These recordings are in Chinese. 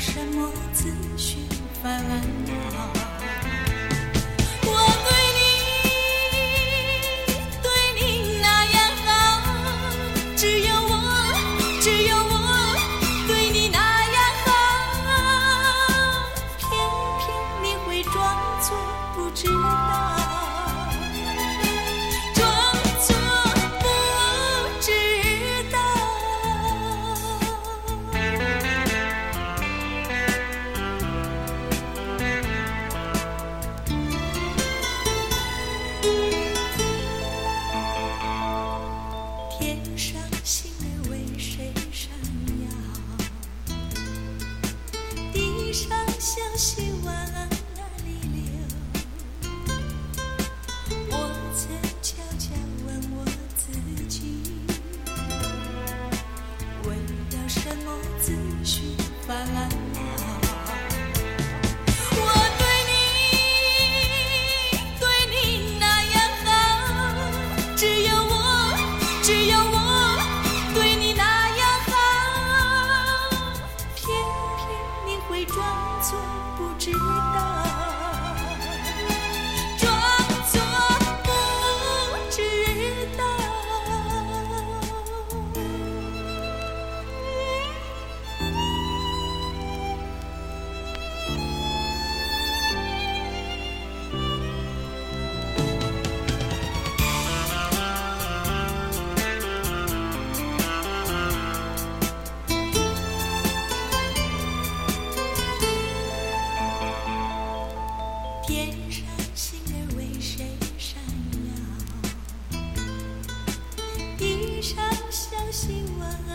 什么自寻烦恼？上星儿为谁闪耀？地上小溪往哪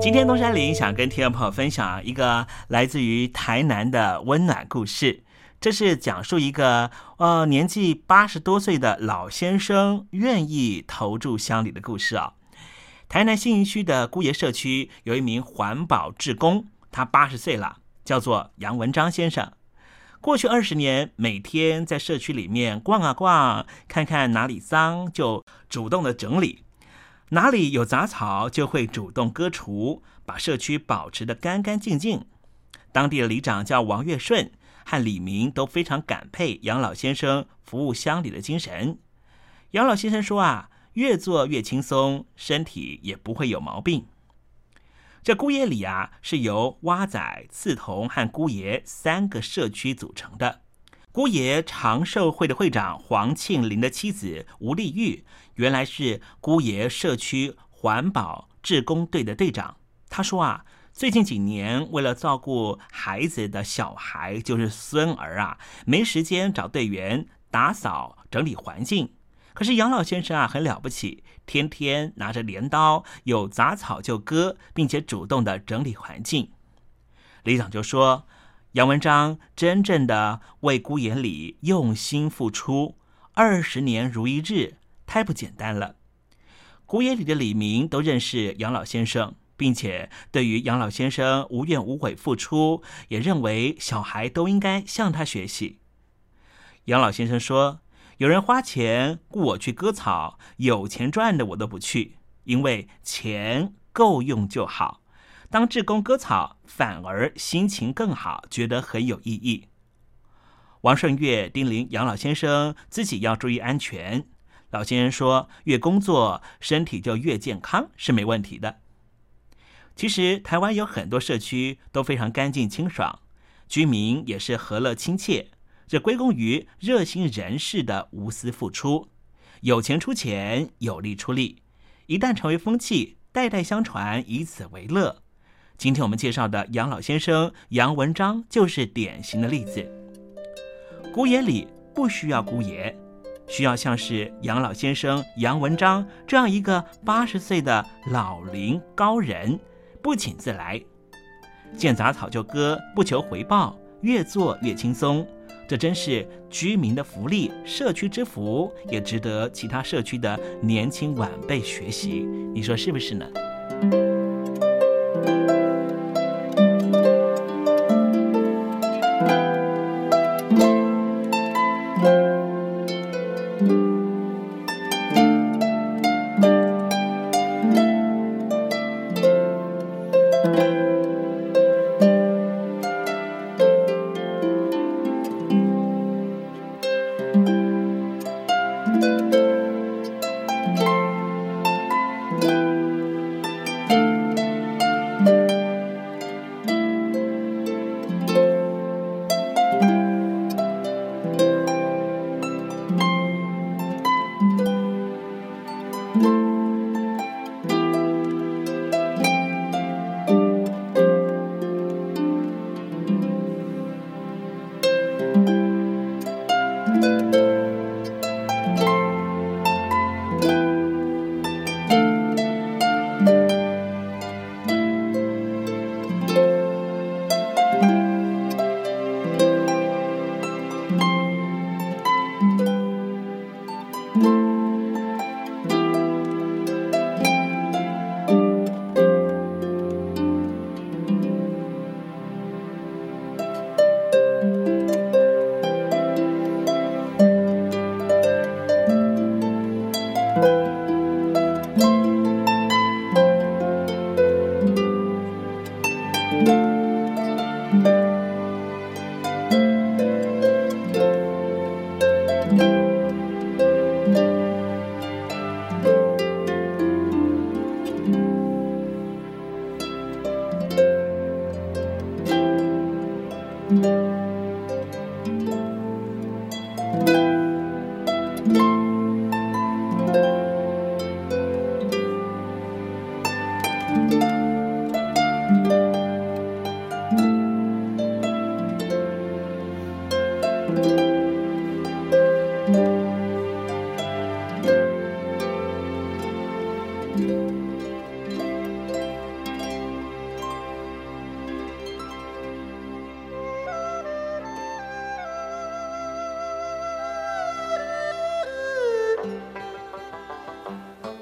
今天东山林想跟听众朋友分享一个来自于台南的温暖故事。这是讲述一个呃年纪八十多岁的老先生愿意投注乡里的故事啊。台南新营区的姑爷社区有一名环保志工，他八十岁了，叫做杨文章先生。过去二十年，每天在社区里面逛啊逛，看看哪里脏就主动的整理。哪里有杂草，就会主动割除，把社区保持的干干净净。当地的里长叫王月顺，和李明都非常感佩杨老先生服务乡里的精神。杨老先生说：“啊，越做越轻松，身体也不会有毛病。”这姑爷里啊，是由蛙仔、刺桐和姑爷三个社区组成的。姑爷长寿会的会长黄庆林的妻子吴丽玉，原来是姑爷社区环保志工队的队长。他说啊，最近几年为了照顾孩子的小孩，就是孙儿啊，没时间找队员打扫整理环境。可是杨老先生啊，很了不起，天天拿着镰刀，有杂草就割，并且主动的整理环境。李长就说。杨文章真正的为孤眼里用心付出，二十年如一日，太不简单了。孤眼里的李明都认识杨老先生，并且对于杨老先生无怨无悔付出，也认为小孩都应该向他学习。杨老先生说：“有人花钱雇我去割草，有钱赚的我都不去，因为钱够用就好。”当志工割草，反而心情更好，觉得很有意义。王顺月叮咛杨老先生自己要注意安全。老先生说：“越工作，身体就越健康，是没问题的。”其实台湾有很多社区都非常干净清爽，居民也是和乐亲切，这归功于热心人士的无私付出。有钱出钱，有力出力，一旦成为风气，代代相传，以此为乐。今天我们介绍的杨老先生杨文章就是典型的例子。姑爷里不需要姑爷，需要像是杨老先生杨文章这样一个八十岁的老龄高人，不请自来，见杂草就割，不求回报，越做越轻松。这真是居民的福利，社区之福，也值得其他社区的年轻晚辈学习。你说是不是呢？thank you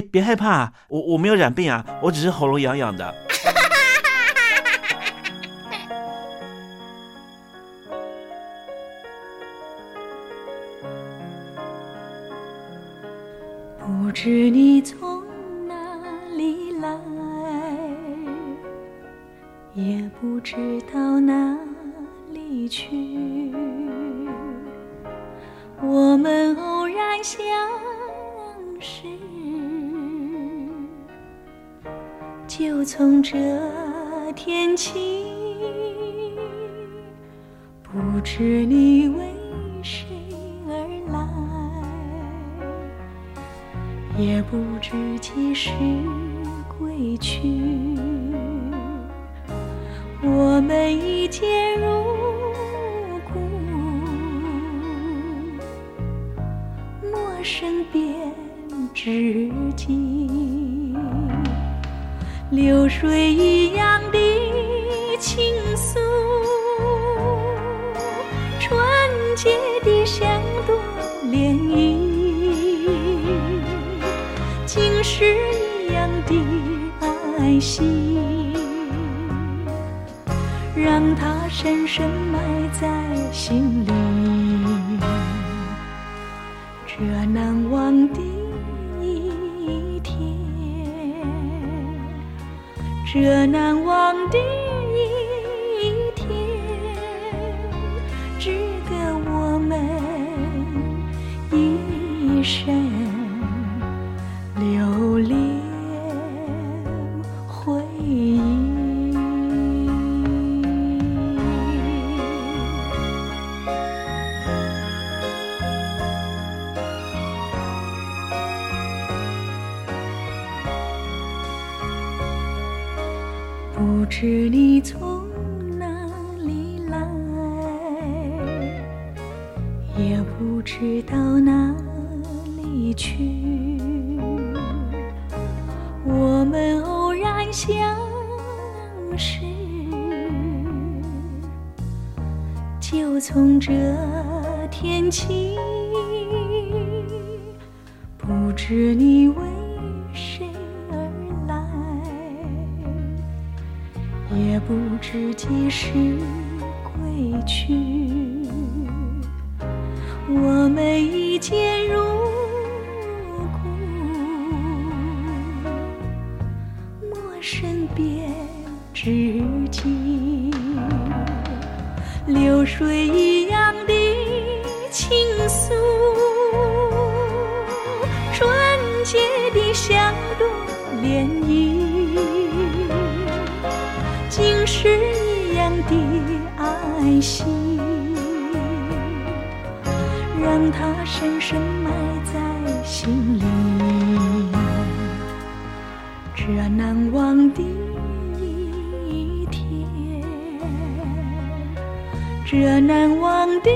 别害怕，我我没有染病啊，我只是喉咙痒痒的。不知你从不知你为谁而来，也不知几时归去。我们一见如故，陌生变知己。流水一样的倾诉，洁的像朵涟漪，晶石一样的爱心，让它深深埋在心里。这难忘的一天。这难忘的不知你从哪里来也不知道哪里去我们偶然相识就从这天起不知你心让它深深埋在心里。这难忘的一天这难忘的